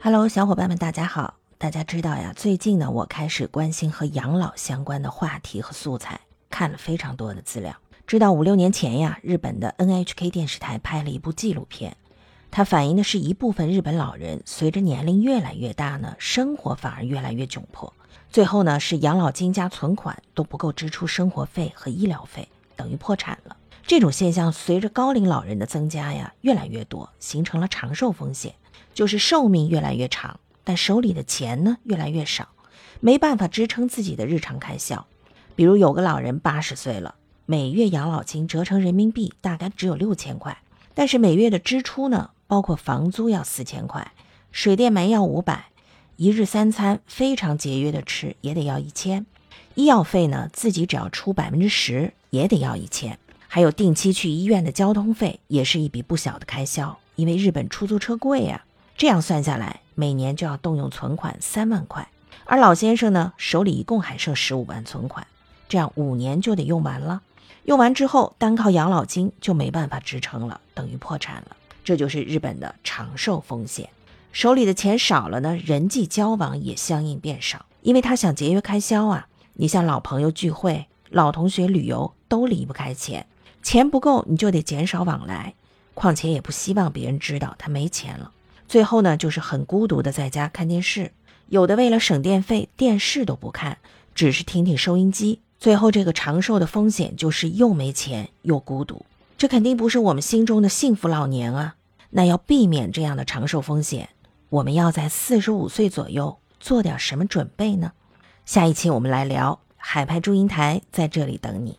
Hello，小伙伴们，大家好！大家知道呀，最近呢，我开始关心和养老相关的话题和素材，看了非常多的资料。知道五六年前呀，日本的 NHK 电视台拍了一部纪录片，它反映的是一部分日本老人随着年龄越来越大呢，生活反而越来越窘迫，最后呢，是养老金加存款都不够支出生活费和医疗费，等于破产了。这种现象随着高龄老人的增加呀，越来越多，形成了长寿风险。就是寿命越来越长，但手里的钱呢越来越少，没办法支撑自己的日常开销。比如有个老人八十岁了，每月养老金折成人民币大概只有六千块，但是每月的支出呢，包括房租要四千块，水电煤要五百，一日三餐非常节约的吃也得要一千，医药费呢自己只要出百分之十也得要一千，还有定期去医院的交通费也是一笔不小的开销，因为日本出租车贵呀。这样算下来，每年就要动用存款三万块，而老先生呢，手里一共还剩十五万存款，这样五年就得用完了。用完之后，单靠养老金就没办法支撑了，等于破产了。这就是日本的长寿风险。手里的钱少了呢，人际交往也相应变少，因为他想节约开销啊。你像老朋友聚会、老同学旅游，都离不开钱，钱不够你就得减少往来，况且也不希望别人知道他没钱了。最后呢，就是很孤独的在家看电视，有的为了省电费，电视都不看，只是听听收音机。最后这个长寿的风险就是又没钱又孤独，这肯定不是我们心中的幸福老年啊。那要避免这样的长寿风险，我们要在四十五岁左右做点什么准备呢？下一期我们来聊，海派祝英台在这里等你。